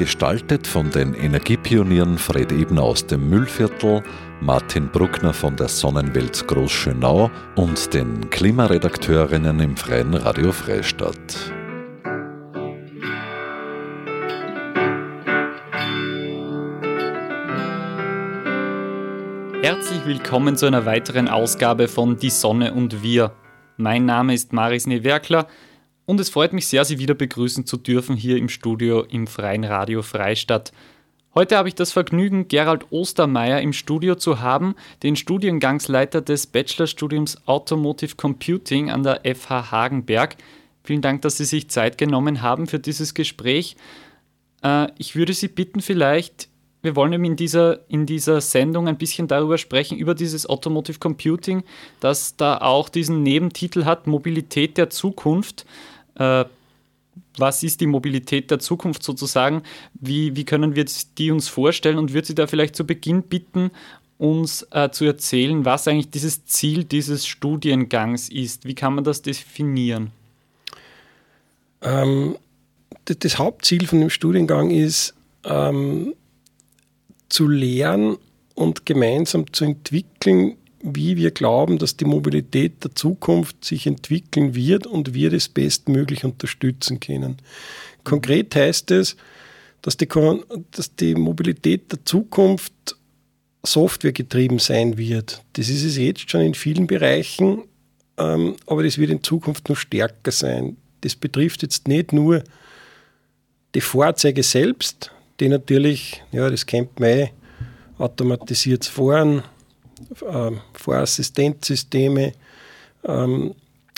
Gestaltet von den Energiepionieren Fred Ebner aus dem Müllviertel, Martin Bruckner von der Sonnenwelt Großschönau und den Klimaredakteurinnen im Freien Radio Freistadt. Herzlich willkommen zu einer weiteren Ausgabe von Die Sonne und wir. Mein Name ist Maris Newerkler und es freut mich sehr, Sie wieder begrüßen zu dürfen hier im Studio im Freien Radio Freistadt. Heute habe ich das Vergnügen, Gerald Ostermeier im Studio zu haben, den Studiengangsleiter des Bachelorstudiums Automotive Computing an der FH Hagenberg. Vielen Dank, dass Sie sich Zeit genommen haben für dieses Gespräch. Äh, ich würde Sie bitten, vielleicht, wir wollen in dieser, in dieser Sendung ein bisschen darüber sprechen, über dieses Automotive Computing, das da auch diesen Nebentitel hat, Mobilität der Zukunft. Äh, was ist die Mobilität der Zukunft sozusagen? Wie, wie können wir die uns vorstellen? Und würde Sie da vielleicht zu Beginn bitten, uns äh, zu erzählen, was eigentlich dieses Ziel dieses Studiengangs ist? Wie kann man das definieren? Ähm, das Hauptziel von dem Studiengang ist, ähm, zu lernen und gemeinsam zu entwickeln, wie wir glauben, dass die Mobilität der Zukunft sich entwickeln wird und wir das bestmöglich unterstützen können. Konkret heißt es, dass die, dass die Mobilität der Zukunft softwaregetrieben sein wird. Das ist es jetzt schon in vielen Bereichen, ähm, aber das wird in Zukunft noch stärker sein. Das betrifft jetzt nicht nur die Fahrzeuge selbst, die natürlich, ja, das kennt man eh, automatisiertes Fahren, äh, Fahrassistenzsysteme, ähm,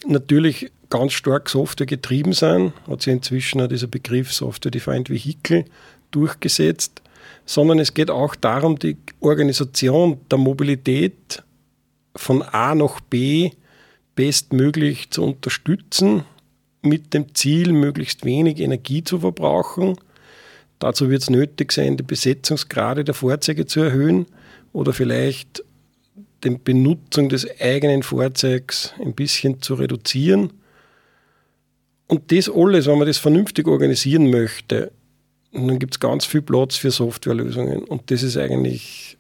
natürlich ganz stark Software getrieben sein, hat sich inzwischen auch dieser Begriff Software-Defined Vehicle durchgesetzt, sondern es geht auch darum, die Organisation der Mobilität von A nach B bestmöglich zu unterstützen, mit dem Ziel, möglichst wenig Energie zu verbrauchen. Dazu wird es nötig sein, die Besetzungsgrade der Fahrzeuge zu erhöhen oder vielleicht die Benutzung des eigenen Fahrzeugs ein bisschen zu reduzieren. Und das alles, wenn man das vernünftig organisieren möchte, dann gibt es ganz viel Platz für Softwarelösungen. Und das ist eigentlich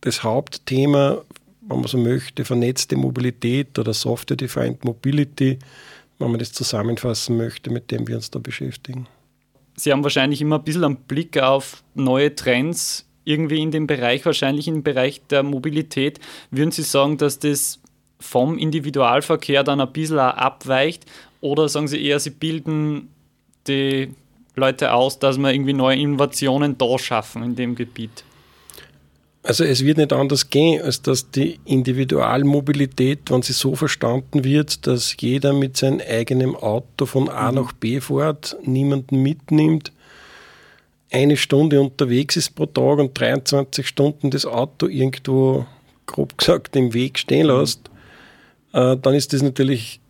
das Hauptthema, wenn man so möchte, vernetzte Mobilität oder Software-Defined Mobility, wenn man das zusammenfassen möchte, mit dem wir uns da beschäftigen. Sie haben wahrscheinlich immer ein bisschen einen Blick auf neue Trends irgendwie in dem Bereich, wahrscheinlich im Bereich der Mobilität, würden Sie sagen, dass das vom Individualverkehr dann ein bisschen abweicht? Oder sagen Sie eher, Sie bilden die Leute aus, dass wir irgendwie neue Innovationen da schaffen in dem Gebiet? Also es wird nicht anders gehen, als dass die Individualmobilität, wenn sie so verstanden wird, dass jeder mit seinem eigenen Auto von A mhm. nach B fährt, niemanden mitnimmt, eine Stunde unterwegs ist pro Tag und 23 Stunden das Auto irgendwo, grob gesagt, im Weg stehen lässt, äh, dann ist das natürlich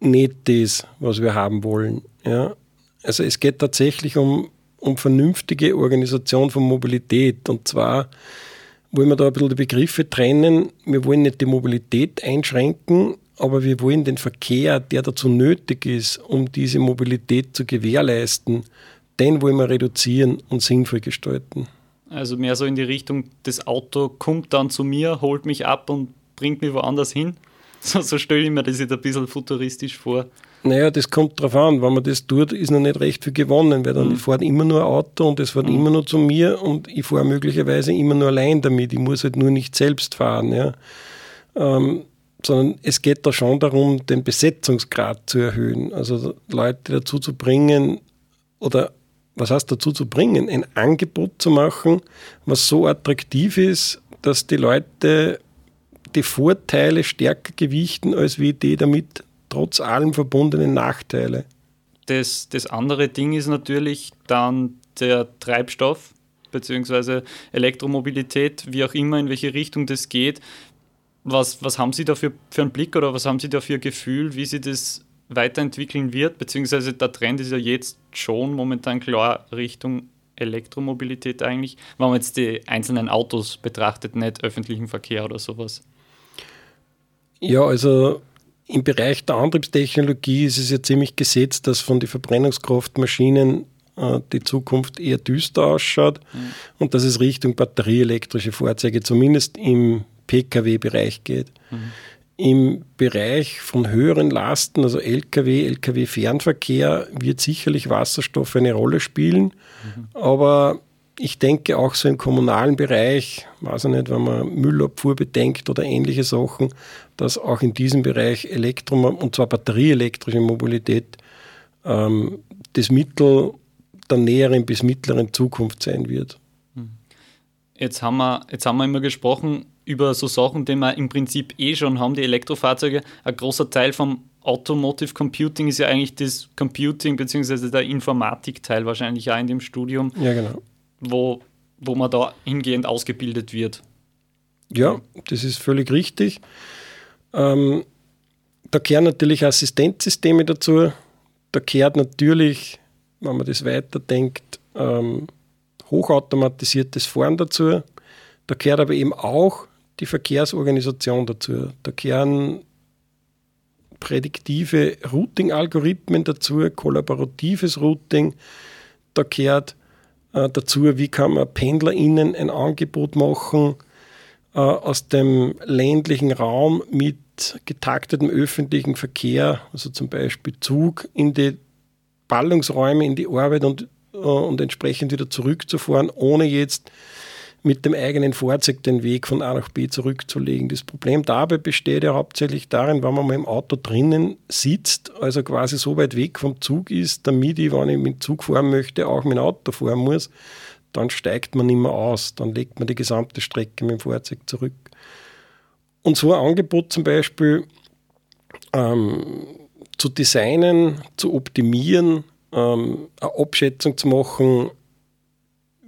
nicht das, was wir haben wollen. Ja? Also es geht tatsächlich um, um vernünftige Organisation von Mobilität. Und zwar wollen wir da ein bisschen die Begriffe trennen. Wir wollen nicht die Mobilität einschränken, aber wir wollen den Verkehr, der dazu nötig ist, um diese Mobilität zu gewährleisten, den wollen wir reduzieren und sinnvoll gestalten. Also mehr so in die Richtung, das Auto kommt dann zu mir, holt mich ab und bringt mich woanders hin. So, so stelle ich mir das jetzt ein bisschen futuristisch vor. Naja, das kommt darauf an. Wenn man das tut, ist noch nicht recht viel gewonnen, weil dann mhm. fährt immer nur ein Auto und es fährt mhm. immer nur zu mir und ich fahre möglicherweise immer nur allein damit. Ich muss halt nur nicht selbst fahren. Ja. Ähm, sondern es geht da schon darum, den Besetzungsgrad zu erhöhen. Also Leute dazu zu bringen oder was heißt dazu zu bringen, ein Angebot zu machen, was so attraktiv ist, dass die Leute die Vorteile stärker gewichten, als wie die damit trotz allem verbundenen Nachteile. Das, das andere Ding ist natürlich dann der Treibstoff bzw. Elektromobilität, wie auch immer, in welche Richtung das geht. Was, was haben Sie da für, für einen Blick oder was haben Sie da für ein Gefühl, wie sich das weiterentwickeln wird? Beziehungsweise der Trend ist ja jetzt schon momentan klar Richtung Elektromobilität eigentlich, wenn man jetzt die einzelnen Autos betrachtet, nicht öffentlichen Verkehr oder sowas. Ja, also im Bereich der Antriebstechnologie ist es ja ziemlich gesetzt, dass von den Verbrennungskraftmaschinen äh, die Zukunft eher düster ausschaut mhm. und dass es Richtung batterieelektrische Fahrzeuge zumindest im Pkw-Bereich geht. Mhm. Im Bereich von höheren Lasten, also Lkw, Lkw-Fernverkehr, wird sicherlich Wasserstoff eine Rolle spielen. Mhm. Aber ich denke auch so im kommunalen Bereich, weiß ich nicht, wenn man Müllabfuhr bedenkt oder ähnliche Sachen, dass auch in diesem Bereich Elektro- und zwar batterieelektrische Mobilität ähm, das Mittel der näheren bis mittleren Zukunft sein wird. Jetzt haben, wir, jetzt haben wir immer gesprochen über so Sachen, die wir im Prinzip eh schon haben, die Elektrofahrzeuge. Ein großer Teil vom Automotive Computing ist ja eigentlich das Computing bzw. der Informatikteil wahrscheinlich auch in dem Studium. Ja, genau. Wo, wo man da hingehend ausgebildet wird. Ja, das ist völlig richtig. Ähm, da kehren natürlich Assistenzsysteme dazu. Da kehrt natürlich wenn man das weiterdenkt, ähm, hochautomatisiertes Fahren dazu. Da gehört aber eben auch die Verkehrsorganisation dazu. Da gehören prädiktive Routing-Algorithmen dazu, kollaboratives Routing. Da gehört äh, dazu, wie kann man PendlerInnen ein Angebot machen äh, aus dem ländlichen Raum mit getaktetem öffentlichen Verkehr, also zum Beispiel Zug, in die Ballungsräume in die Arbeit und, äh, und entsprechend wieder zurückzufahren, ohne jetzt mit dem eigenen Fahrzeug den Weg von A nach B zurückzulegen. Das Problem dabei besteht ja hauptsächlich darin, wenn man mal im Auto drinnen sitzt, also quasi so weit weg vom Zug ist, damit ich, wenn ich mit dem Zug fahren möchte, auch mit dem Auto fahren muss, dann steigt man mehr aus, dann legt man die gesamte Strecke mit dem Fahrzeug zurück. Und so ein Angebot zum Beispiel ähm, zu designen, zu optimieren, ähm, eine Abschätzung zu machen,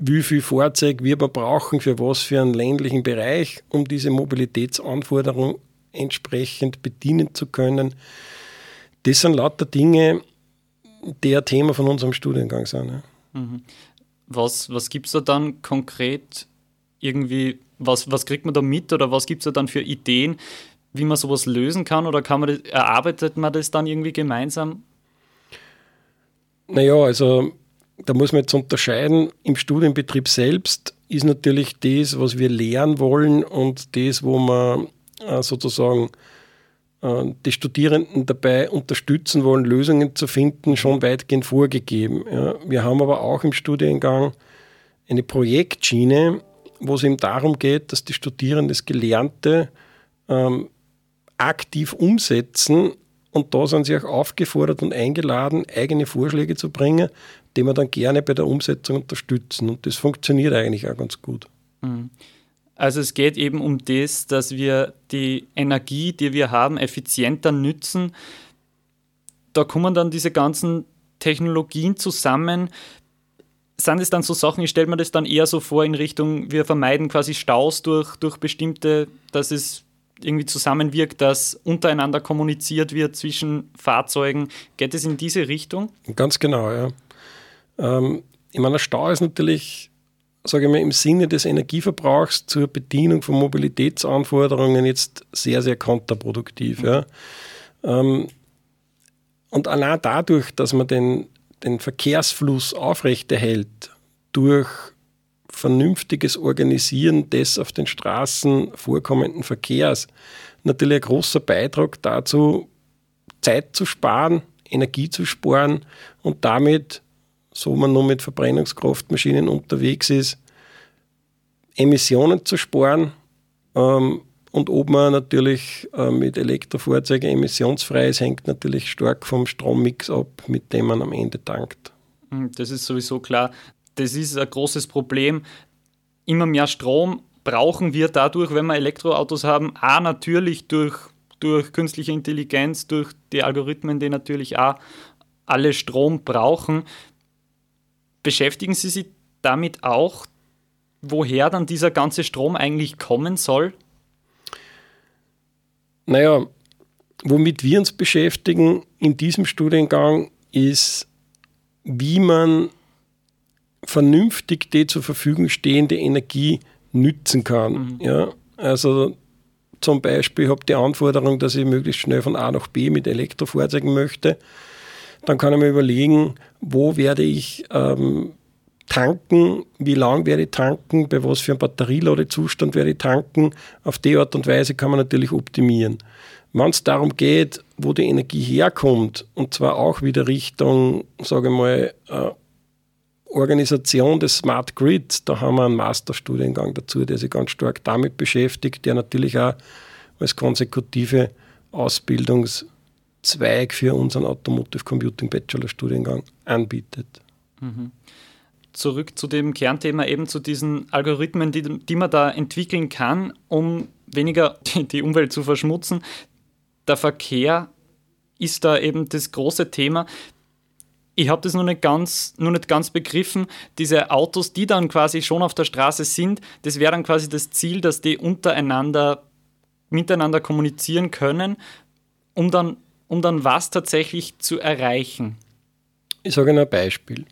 wie viel Fahrzeug wir brauchen, für was für einen ländlichen Bereich, um diese Mobilitätsanforderung entsprechend bedienen zu können. Das sind lauter Dinge, die ein Thema von unserem Studiengang sind. Ja. Mhm. Was, was gibt es da dann konkret irgendwie, was, was kriegt man da mit oder was gibt es da dann für Ideen, wie man sowas lösen kann oder kann man das, erarbeitet man das dann irgendwie gemeinsam? Naja, also da muss man jetzt unterscheiden. Im Studienbetrieb selbst ist natürlich das, was wir lernen wollen und das, wo man äh, sozusagen äh, die Studierenden dabei unterstützen wollen, Lösungen zu finden, schon weitgehend vorgegeben. Wir haben aber auch im Studiengang eine Projektschiene, wo es eben darum geht, dass die Studierenden das Gelernte ähm, aktiv umsetzen. Und da sind sie auch aufgefordert und eingeladen, eigene Vorschläge zu bringen, die wir dann gerne bei der Umsetzung unterstützen. Und das funktioniert eigentlich auch ganz gut. Mhm. Also es geht eben um das, dass wir die Energie, die wir haben, effizienter nützen. Da kommen dann diese ganzen Technologien zusammen. Sind es dann so Sachen, ich stelle mir das dann eher so vor in Richtung, wir vermeiden quasi Staus durch, durch bestimmte, dass es irgendwie zusammenwirkt, dass untereinander kommuniziert wird zwischen Fahrzeugen. Geht es in diese Richtung? Ganz genau, ja. Ähm, ich meine, Stau ist natürlich, sage ich mal, im Sinne des Energieverbrauchs zur Bedienung von Mobilitätsanforderungen jetzt sehr, sehr kontraproduktiv. Ja. Ähm, und allein dadurch, dass man den, den Verkehrsfluss aufrechterhält durch vernünftiges Organisieren des auf den Straßen vorkommenden Verkehrs natürlich ein großer Beitrag dazu, Zeit zu sparen, Energie zu sparen und damit, so man nur mit Verbrennungskraftmaschinen unterwegs ist, Emissionen zu sparen ähm, und ob man natürlich äh, mit Elektrofahrzeugen emissionsfrei ist, hängt natürlich stark vom Strommix ab, mit dem man am Ende tankt. Hm, das ist sowieso klar das ist ein großes Problem. Immer mehr Strom brauchen wir dadurch, wenn wir Elektroautos haben, A natürlich durch, durch künstliche Intelligenz, durch die Algorithmen, die natürlich auch alle Strom brauchen. Beschäftigen Sie sich damit auch, woher dann dieser ganze Strom eigentlich kommen soll? Naja, womit wir uns beschäftigen in diesem Studiengang ist, wie man vernünftig die zur Verfügung stehende Energie nützen kann. Mhm. Ja, also zum Beispiel habe ich die Anforderung, dass ich möglichst schnell von A nach B mit Elektrofahrzeugen möchte. Dann kann ich mir überlegen, wo werde ich ähm, tanken, wie lang werde ich tanken, bei was für einem Batterieladezustand werde ich tanken. Auf die Art und Weise kann man natürlich optimieren. Wenn es darum geht, wo die Energie herkommt, und zwar auch wieder Richtung, sage ich mal, äh, Organisation des Smart Grids, da haben wir einen Masterstudiengang dazu, der sich ganz stark damit beschäftigt, der natürlich auch als konsekutive Ausbildungszweig für unseren Automotive Computing Bachelor Studiengang anbietet. Mhm. Zurück zu dem Kernthema, eben zu diesen Algorithmen, die, die man da entwickeln kann, um weniger die, die Umwelt zu verschmutzen. Der Verkehr ist da eben das große Thema ich habe das noch nicht, ganz, noch nicht ganz begriffen. Diese Autos, die dann quasi schon auf der Straße sind, das wäre dann quasi das Ziel, dass die untereinander miteinander kommunizieren können, um dann, um dann was tatsächlich zu erreichen. Ich sage Ihnen ein Beispiel.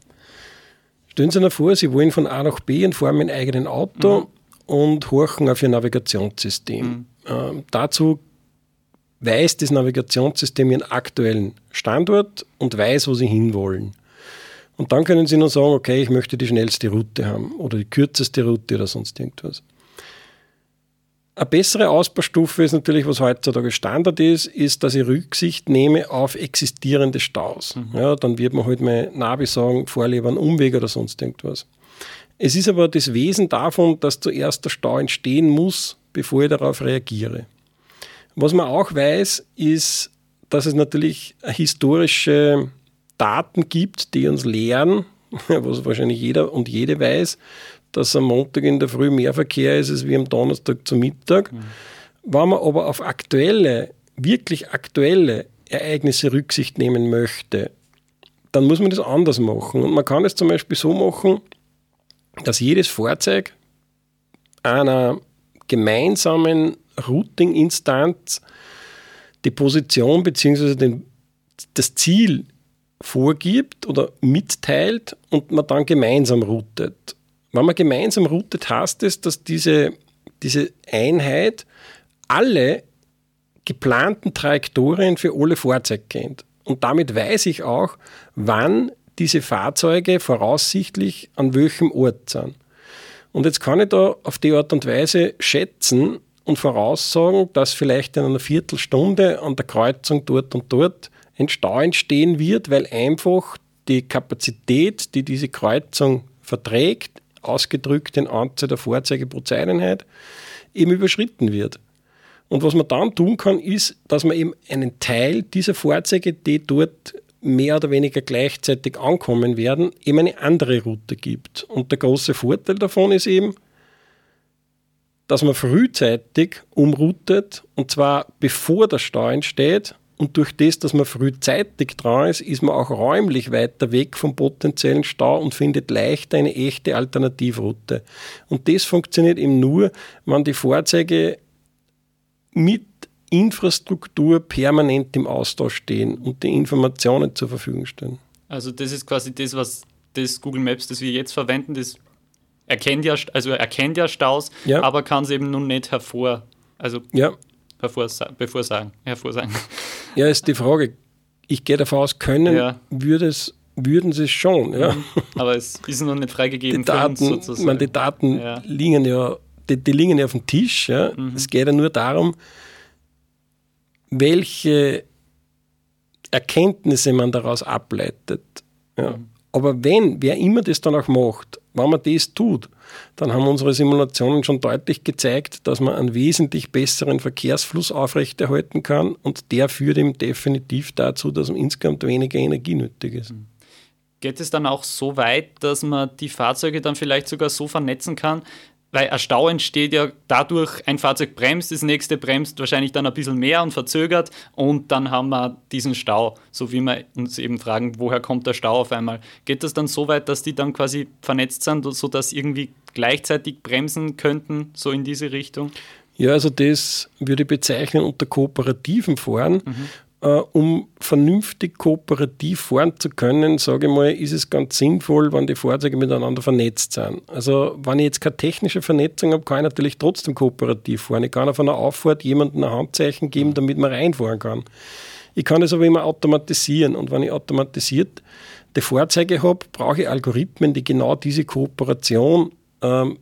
Stellen Sie sich vor, Sie wollen von A nach B und fahren mit einem eigenen Auto mhm. und horchen auf Ihr Navigationssystem. Mhm. Ähm, dazu weiß das Navigationssystem ihren aktuellen Standort und weiß, wo sie hinwollen. Und dann können sie nur sagen, okay, ich möchte die schnellste Route haben oder die kürzeste Route oder sonst irgendwas. Eine bessere Ausbaustufe ist natürlich, was heutzutage Standard ist, ist, dass ich Rücksicht nehme auf existierende Staus. Mhm. Ja, dann wird man halt mal Navi sagen, einen Umweg oder sonst irgendwas. Es ist aber das Wesen davon, dass zuerst der Stau entstehen muss, bevor ich darauf reagiere. Was man auch weiß, ist, dass es natürlich historische Daten gibt, die uns lehren, was wahrscheinlich jeder und jede weiß, dass am Montag in der Früh mehr Verkehr ist als wie am Donnerstag zum Mittag. Mhm. Wenn man aber auf aktuelle, wirklich aktuelle Ereignisse Rücksicht nehmen möchte, dann muss man das anders machen. Und man kann es zum Beispiel so machen, dass jedes Fahrzeug einer gemeinsamen Routing-Instanz die Position bzw. das Ziel vorgibt oder mitteilt und man dann gemeinsam routet. Wenn man gemeinsam routet, heißt es, dass diese, diese Einheit alle geplanten Trajektorien für alle Fahrzeuge kennt. Und damit weiß ich auch, wann diese Fahrzeuge voraussichtlich an welchem Ort sind. Und jetzt kann ich da auf die Art und Weise schätzen, und voraussagen, dass vielleicht in einer Viertelstunde an der Kreuzung dort und dort ein Stau entstehen wird, weil einfach die Kapazität, die diese Kreuzung verträgt, ausgedrückt in Anzahl der Fahrzeuge pro Zeiteinheit, eben überschritten wird. Und was man dann tun kann, ist, dass man eben einen Teil dieser Fahrzeuge, die dort mehr oder weniger gleichzeitig ankommen werden, eben eine andere Route gibt. Und der große Vorteil davon ist eben, dass man frühzeitig umroutet und zwar bevor der Stau entsteht. Und durch das, dass man frühzeitig dran ist, ist man auch räumlich weiter weg vom potenziellen Stau und findet leichter eine echte Alternativroute. Und das funktioniert eben nur, wenn die Fahrzeuge mit Infrastruktur permanent im Austausch stehen und die Informationen zur Verfügung stellen. Also das ist quasi das, was das Google Maps, das wir jetzt verwenden, das erkennt ja, also erkennt ja Staus, ja. aber kann es eben nun nicht hervor, also ja. hervorsagen, bevorsagen, hervorsagen. Ja, ist die Frage. Ich gehe davon aus, können ja. würde es, würden sie es schon. Ja. Mhm. Aber es ist noch nicht freigegeben die Daten, für uns sozusagen. Man, die Daten ja. liegen ja, die, die, liegen ja auf dem Tisch. Ja. Mhm. Es geht ja nur darum, welche Erkenntnisse man daraus ableitet. Ja. Mhm. Aber wenn, wer immer das dann auch macht, wenn man das tut, dann haben unsere Simulationen schon deutlich gezeigt, dass man einen wesentlich besseren Verkehrsfluss aufrechterhalten kann und der führt ihm definitiv dazu, dass insgesamt weniger Energie nötig ist. Geht es dann auch so weit, dass man die Fahrzeuge dann vielleicht sogar so vernetzen kann, weil ein Stau entsteht ja dadurch, ein Fahrzeug bremst, das nächste bremst wahrscheinlich dann ein bisschen mehr und verzögert und dann haben wir diesen Stau, so wie wir uns eben fragen, woher kommt der Stau auf einmal. Geht das dann so weit, dass die dann quasi vernetzt sind, sodass irgendwie gleichzeitig bremsen könnten, so in diese Richtung? Ja, also das würde ich bezeichnen unter kooperativen Fahren. Mhm. Uh, um vernünftig kooperativ fahren zu können, sage ich mal, ist es ganz sinnvoll, wenn die Fahrzeuge miteinander vernetzt sind. Also, wenn ich jetzt keine technische Vernetzung habe, kann ich natürlich trotzdem kooperativ fahren. Ich kann auf einer Auffahrt jemandem ein Handzeichen geben, damit man reinfahren kann. Ich kann es aber immer automatisieren. Und wenn ich automatisiert die Fahrzeuge habe, brauche ich Algorithmen, die genau diese Kooperation ähm,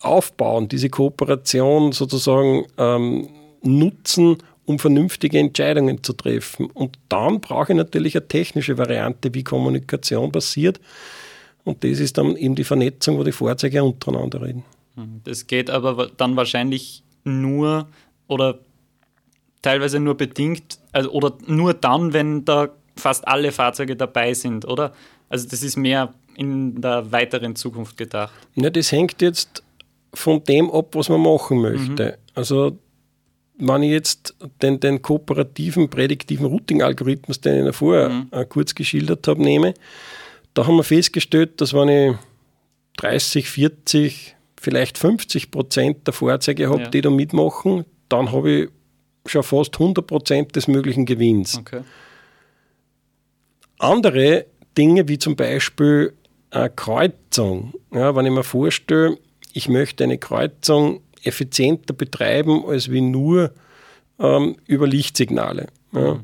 aufbauen, diese Kooperation sozusagen ähm, nutzen, um vernünftige Entscheidungen zu treffen. Und dann brauche ich natürlich eine technische Variante, wie Kommunikation passiert. Und das ist dann eben die Vernetzung, wo die Fahrzeuge untereinander reden. Hm, das geht aber dann wahrscheinlich nur oder teilweise nur bedingt, also oder nur dann, wenn da fast alle Fahrzeuge dabei sind, oder? Also das ist mehr in der weiteren Zukunft gedacht. Ja, das hängt jetzt von dem ab, was man machen möchte. Mhm. Also wenn ich jetzt den, den kooperativen prädiktiven Routing-Algorithmus, den ich vorher mhm. Äh, kurz geschildert habe, nehme, da haben wir festgestellt, dass wenn ich 30, 40, vielleicht 50 Prozent der Fahrzeuge habe, ja. die da mitmachen, dann habe ich schon fast 100 Prozent des möglichen Gewinns. Okay. Andere Dinge, wie zum Beispiel eine Kreuzung, ja, wenn ich mir vorstelle, ich möchte eine Kreuzung effizienter betreiben als wie nur ähm, über Lichtsignale. Ja. Mhm.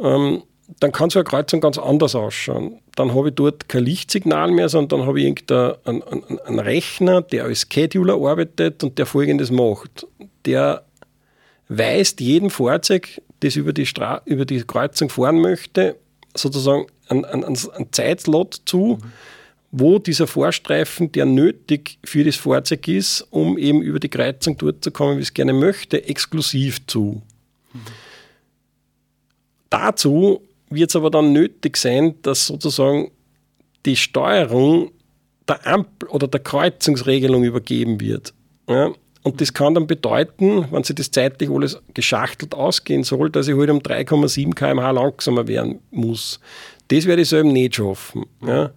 Ähm, dann kann so eine Kreuzung ganz anders ausschauen. Dann habe ich dort kein Lichtsignal mehr, sondern dann habe ich irgendeinen einen, einen Rechner, der als Scheduler arbeitet und der folgendes macht. Der weist jedem Fahrzeug, das über die, Stra über die Kreuzung fahren möchte, sozusagen einen, einen, einen Zeitslot zu, mhm wo dieser Vorstreifen, der nötig für das Fahrzeug ist, um eben über die Kreuzung dort zu kommen, wie es gerne möchte, exklusiv zu. Mhm. Dazu wird es aber dann nötig sein, dass sozusagen die Steuerung der Ampel oder der Kreuzungsregelung übergeben wird. Ja? Und das kann dann bedeuten, wenn sich das zeitlich alles geschachtelt ausgehen soll, dass ich halt um 3,7 km/h langsamer werden muss. Das werde ich selber nicht schaffen. Ja?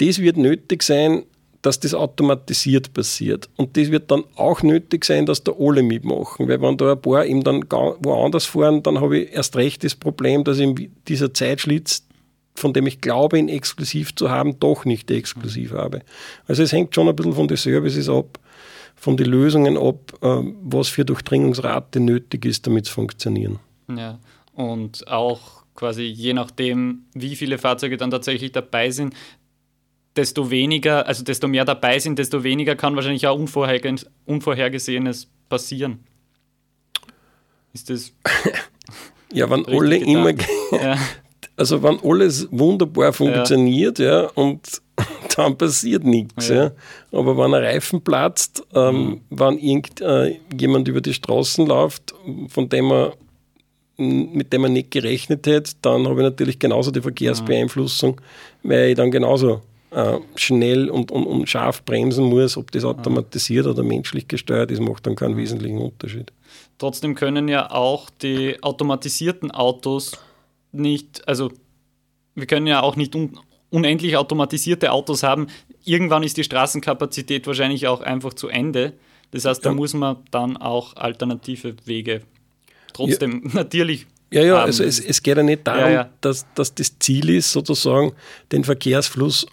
Das wird nötig sein, dass das automatisiert passiert. Und das wird dann auch nötig sein, dass da alle mitmachen. Weil wenn da ein paar eben dann woanders fahren, dann habe ich erst recht das Problem, dass ich dieser Zeitschlitz, von dem ich glaube, ihn exklusiv zu haben, doch nicht exklusiv habe. Also es hängt schon ein bisschen von den Services ab, von den Lösungen ab, ähm, was für Durchdringungsrate nötig ist, damit es funktionieren. Ja, und auch quasi je nachdem, wie viele Fahrzeuge dann tatsächlich dabei sind, desto weniger, also desto mehr dabei sind, desto weniger kann wahrscheinlich auch Unvorhergesehenes passieren. Ist das. ja, wenn alle immer. Ja. Also, wenn alles wunderbar funktioniert, ja, ja und dann passiert nichts. Ja. ja. Aber wenn ein Reifen platzt, ähm, mhm. wenn irgendjemand äh, über die Straßen läuft, von dem man mit dem man nicht gerechnet hätte, dann habe ich natürlich genauso die Verkehrsbeeinflussung, weil ich dann genauso äh, schnell und, und, und, scharf bremsen muss, ob das automatisiert oder menschlich gesteuert ist, macht dann keinen wesentlichen Unterschied. Trotzdem können ja auch die automatisierten Autos nicht, also wir können ja auch nicht un unendlich automatisierte Autos haben. Irgendwann ist die Straßenkapazität wahrscheinlich auch einfach zu Ende. Das heißt, da ja. muss man dann auch alternative Wege trotzdem ja. natürlich ja, ja, also es, es, geht ja nicht darum, ja, ja. Dass, dass das Ziel ist, sozusagen den Verkehrsfluss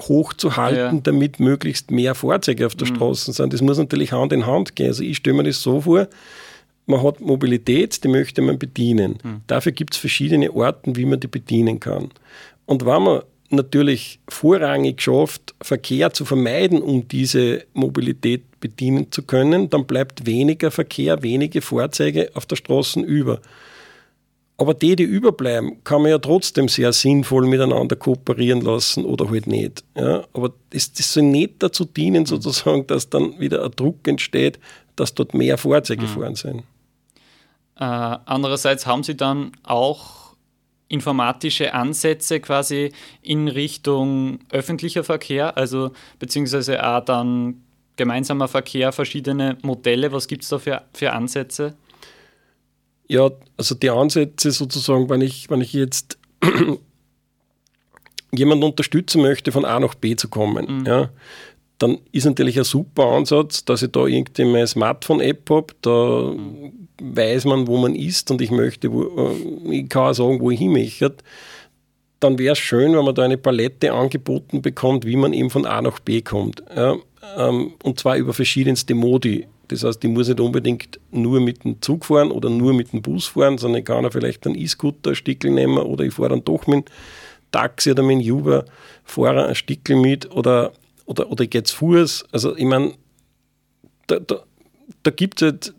hochzuhalten, ja. damit möglichst mehr Fahrzeuge auf der mhm. Straße sind. Das muss natürlich Hand in Hand gehen. Also ich stelle mir das so vor, man hat Mobilität, die möchte man bedienen. Mhm. Dafür gibt es verschiedene Orten, wie man die bedienen kann. Und wenn man natürlich vorrangig schafft, Verkehr zu vermeiden, um diese Mobilität bedienen zu können, dann bleibt weniger Verkehr, wenige Fahrzeuge auf der Straße über. Aber die, die überbleiben, kann man ja trotzdem sehr sinnvoll miteinander kooperieren lassen oder halt nicht. Ja, aber das, das soll nicht dazu dienen, sozusagen, dass dann wieder ein Druck entsteht, dass dort mehr Fahrzeuge mhm. fahren sind. Äh, andererseits haben Sie dann auch informatische Ansätze quasi in Richtung öffentlicher Verkehr, also beziehungsweise auch dann gemeinsamer Verkehr, verschiedene Modelle. Was gibt es da für, für Ansätze? Ja, also die Ansätze sozusagen, wenn ich, wenn ich jetzt jemanden unterstützen möchte, von A nach B zu kommen, mhm. ja, dann ist natürlich ein super Ansatz, dass ich da irgendwie meine Smartphone-App habe, da mhm. weiß man, wo man ist und ich möchte, wo, äh, ich kann auch sagen, wo ich hin möchte. Dann wäre es schön, wenn man da eine Palette angeboten bekommt, wie man eben von A nach B kommt. Ja, ähm, und zwar über verschiedenste Modi. Das heißt, ich muss nicht unbedingt nur mit dem Zug fahren oder nur mit dem Bus fahren, sondern ich kann auch vielleicht einen E-Scooter, Stickel nehmen oder ich fahre dann doch mit dem Taxi oder mit dem Uber, fahre ein Stickel mit oder oder, oder ich gehe zu Fuß. Also ich meine, da, da, da gibt es halt,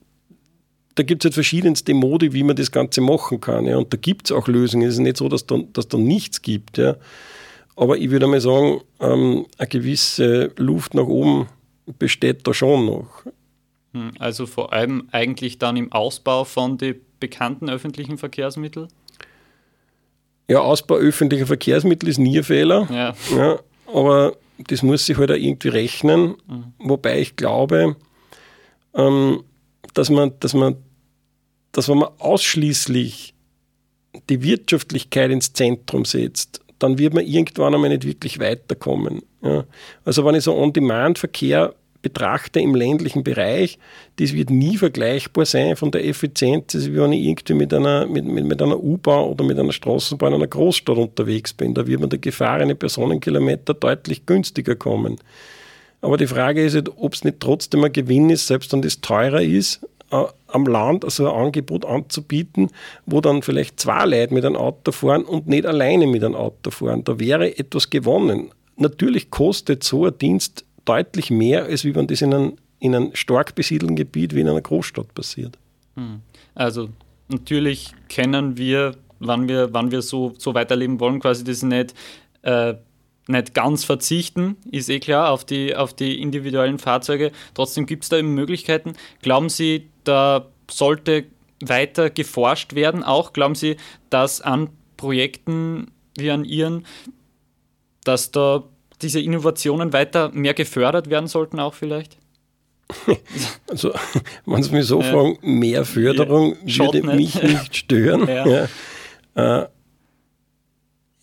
da gibt's halt verschiedenste Modi, wie man das Ganze machen kann. Ja. Und da gibt es auch Lösungen. Es ist nicht so, dass da, dass da nichts gibt. Ja. Aber ich würde mal sagen, ähm, eine gewisse Luft nach oben besteht da schon noch. Hm, also vor allem eigentlich dann im Ausbau von den bekannten öffentlichen Verkehrsmitteln? Ja, Ausbau öffentlicher Verkehrsmittel ist nie ein Fehler. Ja. ja aber das muss sich halt auch irgendwie rechnen, mhm. wobei ich glaube, ähm, dass man, dass man, dass wenn man ausschließlich die Wirtschaftlichkeit ins Zentrum setzt, dann wird man irgendwann einmal nicht wirklich weiterkommen. Ja. Also wenn ich so On-Demand-Verkehr betrachte im ländlichen Bereich, das wird nie vergleichbar sein von der Effizienz, als wenn ich irgendwie mit einer, mit, mit, mit einer U-Bahn oder mit einer Straßenbahn in einer Großstadt unterwegs bin. Da wird man der gefahrene Personenkilometer deutlich günstiger kommen. Aber die Frage ist, halt, ob es nicht trotzdem ein Gewinn ist, selbst wenn das teurer ist, äh, am Land also ein Angebot anzubieten, wo dann vielleicht zwei Leute mit einem Auto fahren und nicht alleine mit einem Auto fahren. Da wäre etwas gewonnen. Natürlich kostet so ein Dienst deutlich mehr, als wie wenn das in einem, in einem stark besiedelten Gebiet wie in einer Großstadt passiert. Hm. Also natürlich kennen wir, wann wir, wann wir so, so weiterleben wollen, quasi das nicht, äh, nicht ganz verzichten, ist eh klar, auf die, auf die individuellen Fahrzeuge. Trotzdem gibt es da eben Möglichkeiten. Glauben Sie, da sollte weiter geforscht werden auch? Glauben Sie, dass an Projekten wie an Ihren, dass da diese Innovationen weiter mehr gefördert werden sollten, auch vielleicht? Also, wenn Sie mich so ja. fragen, mehr Förderung ja, würde mich nicht stören. Ja. Äh,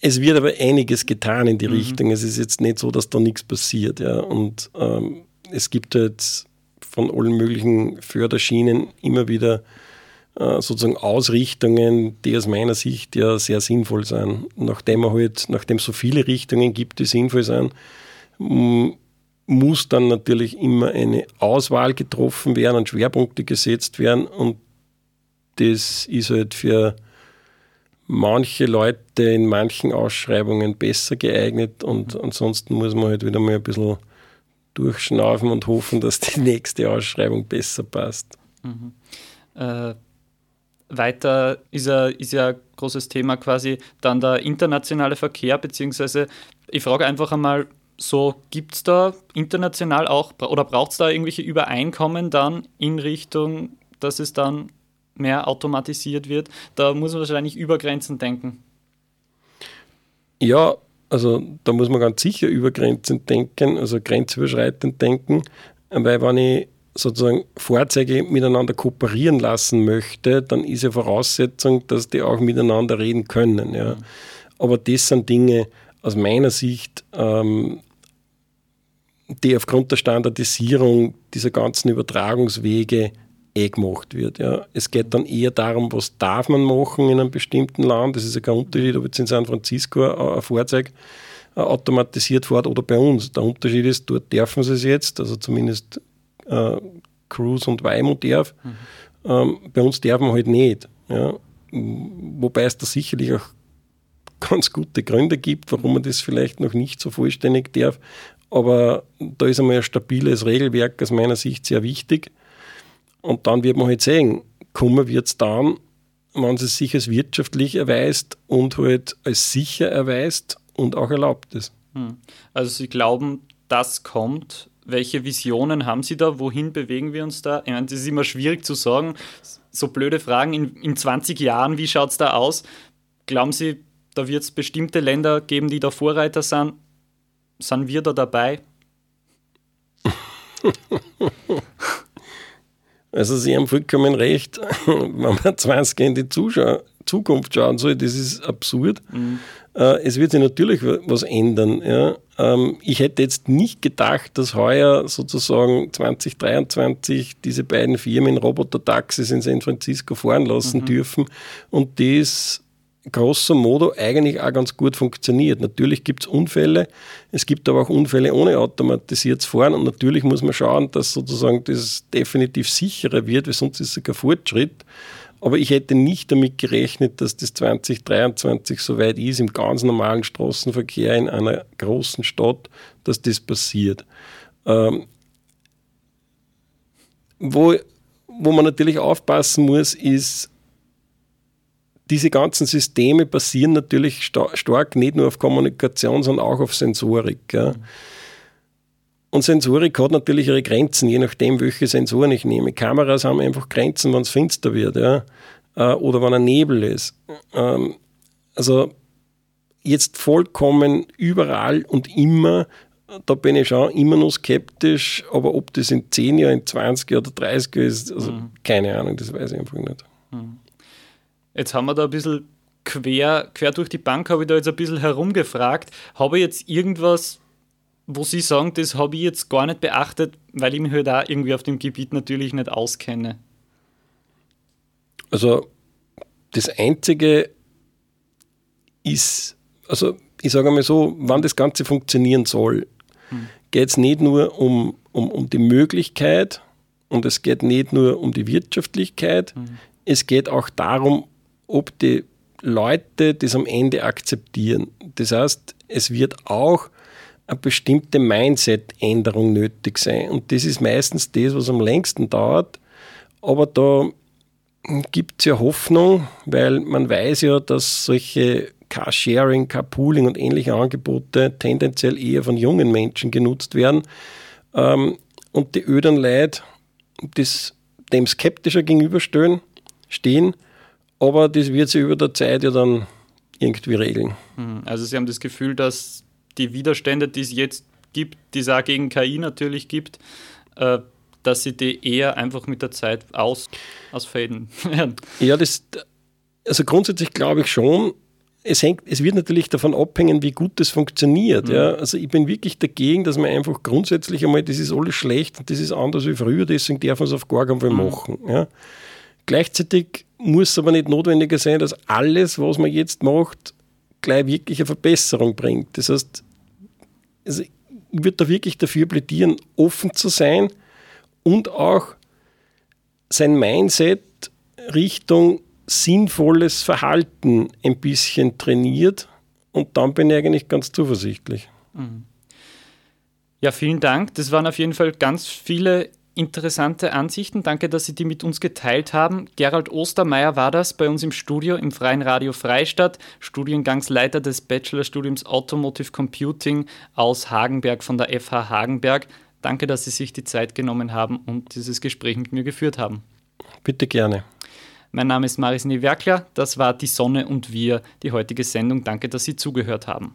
es wird aber einiges getan in die mhm. Richtung. Es ist jetzt nicht so, dass da nichts passiert. Ja. Und ähm, es gibt jetzt von allen möglichen Förderschienen immer wieder sozusagen Ausrichtungen, die aus meiner Sicht ja sehr sinnvoll sind. Nachdem man halt, nachdem es so viele Richtungen gibt, die sinnvoll sind, muss dann natürlich immer eine Auswahl getroffen werden und Schwerpunkte gesetzt werden und das ist halt für manche Leute in manchen Ausschreibungen besser geeignet und ansonsten muss man halt wieder mal ein bisschen durchschnaufen und hoffen, dass die nächste Ausschreibung besser passt. Mhm. Äh, weiter ist ja, ist ja ein großes Thema quasi dann der internationale Verkehr, beziehungsweise ich frage einfach einmal, so gibt es da international auch oder braucht es da irgendwelche Übereinkommen dann in Richtung, dass es dann mehr automatisiert wird? Da muss man wahrscheinlich über Grenzen denken. Ja, also da muss man ganz sicher über Grenzen denken, also grenzüberschreitend denken, weil wenn ich sozusagen Fahrzeuge miteinander kooperieren lassen möchte, dann ist ja Voraussetzung, dass die auch miteinander reden können. Ja. Aber das sind Dinge aus meiner Sicht, ähm, die aufgrund der Standardisierung dieser ganzen Übertragungswege eh gemacht wird. Ja. Es geht dann eher darum, was darf man machen in einem bestimmten Land. Das ist ja kein Unterschied, ob jetzt in San Francisco ein Fahrzeug äh, automatisiert fährt oder bei uns. Der Unterschied ist, dort dürfen sie es jetzt, also zumindest äh, Cruise und Waymo darf. Mhm. Ähm, bei uns darf man halt nicht. Ja. Wobei es da sicherlich auch ganz gute Gründe gibt, warum man das vielleicht noch nicht so vollständig darf. Aber da ist einmal ein stabiles Regelwerk aus meiner Sicht sehr wichtig. Und dann wird man halt sehen, kommen wird es dann, wenn es sich als wirtschaftlich erweist und halt als sicher erweist und auch erlaubt ist. Hm. Also Sie glauben, das kommt welche Visionen haben Sie da? Wohin bewegen wir uns da? Ich meine, das ist immer schwierig zu sagen. So blöde Fragen. In, in 20 Jahren, wie schaut es da aus? Glauben Sie, da wird es bestimmte Länder geben, die da Vorreiter sind? Sind wir da dabei? Also Sie haben vollkommen recht, wenn man 20 in die Zuschau Zukunft schauen soll, das ist absurd. Mhm. Äh, es wird sich natürlich was ändern. Ja. Ähm, ich hätte jetzt nicht gedacht, dass heuer sozusagen 2023 diese beiden Firmen Roboter-Taxis in San Francisco fahren lassen mhm. dürfen und das grosso modo eigentlich auch ganz gut funktioniert. Natürlich gibt es Unfälle, es gibt aber auch Unfälle ohne automatisiertes Fahren und natürlich muss man schauen, dass sozusagen das definitiv sicherer wird, weil sonst ist es kein Fortschritt. Aber ich hätte nicht damit gerechnet, dass das 2023 so weit ist, im ganz normalen Straßenverkehr in einer großen Stadt, dass das passiert. Ähm, wo, wo man natürlich aufpassen muss, ist, diese ganzen Systeme basieren natürlich sta stark nicht nur auf Kommunikation, sondern auch auf Sensorik. Ja. Und Sensorik hat natürlich ihre Grenzen, je nachdem, welche Sensoren ich nehme. Kameras haben einfach Grenzen, wenn es finster wird ja. Äh, oder wenn ein Nebel ist. Ähm, also jetzt vollkommen überall und immer, da bin ich schon immer noch skeptisch, aber ob das in 10 Jahren, in 20 oder 30 Jahren ist, also mhm. keine Ahnung, das weiß ich einfach nicht. Mhm. Jetzt haben wir da ein bisschen quer, quer durch die Bank, habe ich da jetzt ein bisschen herumgefragt. Habe ich jetzt irgendwas, wo Sie sagen, das habe ich jetzt gar nicht beachtet, weil ich mich halt auch irgendwie auf dem Gebiet natürlich nicht auskenne? Also das Einzige ist, also ich sage einmal so, wann das Ganze funktionieren soll, hm. geht es nicht nur um, um, um die Möglichkeit und es geht nicht nur um die Wirtschaftlichkeit, hm. es geht auch darum, ob die Leute das am Ende akzeptieren. Das heißt, es wird auch eine bestimmte Mindset-Änderung nötig sein. Und das ist meistens das, was am längsten dauert. Aber da gibt es ja Hoffnung, weil man weiß ja, dass solche Carsharing, Carpooling und ähnliche Angebote tendenziell eher von jungen Menschen genutzt werden. Ähm, und die ödern Leute das dem skeptischer gegenüberstehen, stehen aber das wird sich über der Zeit ja dann irgendwie regeln. Hm, also Sie haben das Gefühl, dass die Widerstände, die es jetzt gibt, die es auch gegen KI natürlich gibt, äh, dass sie die eher einfach mit der Zeit aus, ausfaden werden. Ja, das, also grundsätzlich glaube ich schon. Es, hängt, es wird natürlich davon abhängen, wie gut das funktioniert. Mhm. Ja. Also ich bin wirklich dagegen, dass man einfach grundsätzlich einmal, das ist alles schlecht und das ist anders wie früher, deswegen darf man es auf gar keinen Fall mhm. machen. Ja. Gleichzeitig muss aber nicht notwendiger sein, dass alles, was man jetzt macht, gleich wirklich eine Verbesserung bringt. Das heißt, also ich würde da wirklich dafür plädieren, offen zu sein und auch sein Mindset Richtung sinnvolles Verhalten ein bisschen trainiert und dann bin ich eigentlich ganz zuversichtlich. Mhm. Ja, vielen Dank. Das waren auf jeden Fall ganz viele interessante Ansichten. Danke, dass Sie die mit uns geteilt haben. Gerald Ostermeier war das bei uns im Studio im Freien Radio Freistadt, Studiengangsleiter des Bachelorstudiums Automotive Computing aus Hagenberg von der FH Hagenberg. Danke, dass Sie sich die Zeit genommen haben und dieses Gespräch mit mir geführt haben. Bitte gerne. Mein Name ist Maris Niewerkler. Das war Die Sonne und wir, die heutige Sendung. Danke, dass Sie zugehört haben.